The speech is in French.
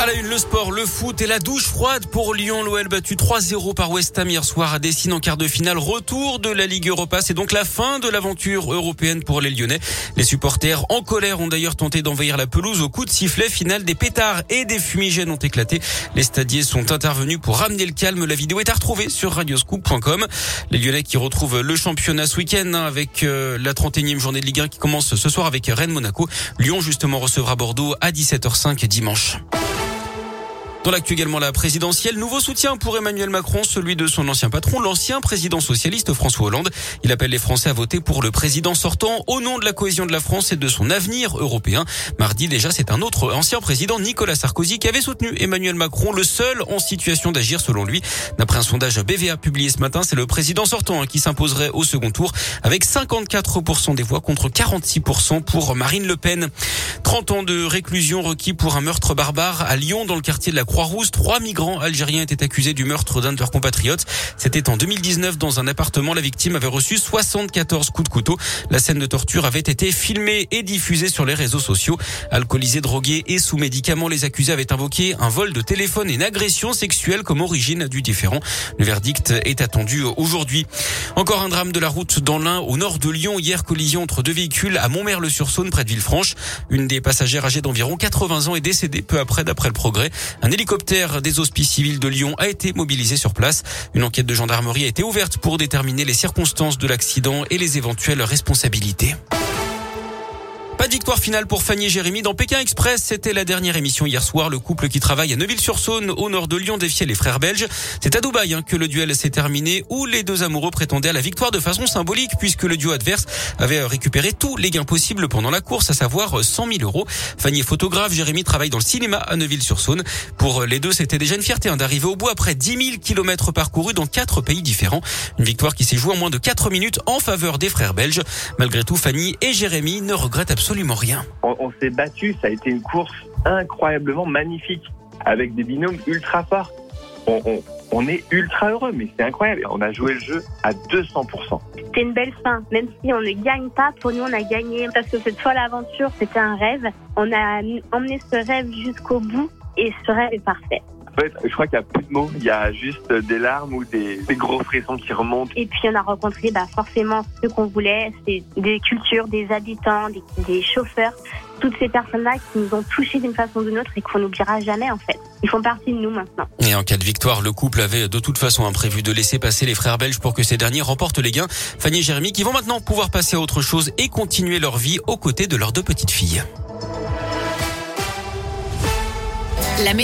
À la une, le sport, le foot et la douche froide pour Lyon. L'OL battu 3-0 par West Ham hier soir à Dessine en quart de finale. Retour de la Ligue Europa. C'est donc la fin de l'aventure européenne pour les Lyonnais. Les supporters en colère ont d'ailleurs tenté d'envahir la pelouse au coup de sifflet final. Des pétards et des fumigènes ont éclaté. Les stadiers sont intervenus pour ramener le calme. La vidéo est à retrouver sur radioscoop.com. Les Lyonnais qui retrouvent le championnat ce week-end hein, avec euh, la 31e journée de Ligue 1 qui commence ce soir avec Rennes Monaco. Lyon justement recevra Bordeaux à 17h05 dimanche. Dans l'actu également la présidentielle, nouveau soutien pour Emmanuel Macron, celui de son ancien patron, l'ancien président socialiste François Hollande. Il appelle les Français à voter pour le président sortant au nom de la cohésion de la France et de son avenir européen. Mardi déjà, c'est un autre ancien président, Nicolas Sarkozy, qui avait soutenu Emmanuel Macron, le seul en situation d'agir selon lui. D'après un sondage BVA publié ce matin, c'est le président sortant hein, qui s'imposerait au second tour avec 54% des voix contre 46% pour Marine Le Pen. 30 ans de réclusion requis pour un meurtre barbare à Lyon dans le quartier de la Croix-Rousse. Trois migrants algériens étaient accusés du meurtre d'un de leurs compatriotes. C'était en 2019 dans un appartement. La victime avait reçu 74 coups de couteau. La scène de torture avait été filmée et diffusée sur les réseaux sociaux. Alcoolisés, drogués et sous médicaments, les accusés avaient invoqué un vol de téléphone et une agression sexuelle comme origine du différent. Le verdict est attendu aujourd'hui. Encore un drame de la route dans l'Ain au nord de Lyon. Hier, collision entre deux véhicules à Montmerle-sur-Saône près de Villefranche. Une des passagères âgées d'environ 80 ans est décédée peu après d'après le progrès. Un hélicoptère des hospices civils de Lyon a été mobilisé sur place. Une enquête de gendarmerie a été ouverte pour déterminer les circonstances de l'accident et les éventuelles responsabilités. De victoire finale pour Fanny et Jérémy dans Pékin Express. C'était la dernière émission hier soir. Le couple qui travaille à Neuville-sur-Saône, au nord de Lyon, défiait les frères belges. C'est à Dubaï hein, que le duel s'est terminé, où les deux amoureux prétendaient à la victoire de façon symbolique, puisque le duo adverse avait récupéré tous les gains possibles pendant la course, à savoir 100 000 euros. Fanny est photographe, Jérémy travaille dans le cinéma à Neuville-sur-Saône. Pour les deux, c'était déjà une fierté hein, d'arriver au bout après 10 000 kilomètres parcourus dans quatre pays différents. Une victoire qui s'est jouée en moins de 4 minutes en faveur des frères belges. Malgré tout, Fanny et Jérémy ne regrettent absolument absolument rien. On, on s'est battu, ça a été une course incroyablement magnifique, avec des binômes ultra forts. On, on, on est ultra heureux, mais c'est incroyable. On a joué le jeu à 200%. C'était une belle fin, même si on ne gagne pas, pour nous on a gagné, parce que cette fois l'aventure c'était un rêve. On a emmené ce rêve jusqu'au bout et ce rêve est parfait. En fait, je crois qu'il n'y a plus de mots, il y a juste des larmes ou des, des gros frissons qui remontent. Et puis on a rencontré bah, forcément ce qu'on voulait, c'est des cultures, des habitants, des, des chauffeurs, toutes ces personnes-là qui nous ont touchés d'une façon ou d'une autre et qu'on n'oubliera jamais en fait. Ils font partie de nous maintenant. Et en cas de victoire, le couple avait de toute façon imprévu de laisser passer les frères belges pour que ces derniers remportent les gains. Fanny et Jérémy qui vont maintenant pouvoir passer à autre chose et continuer leur vie aux côtés de leurs deux petites filles. La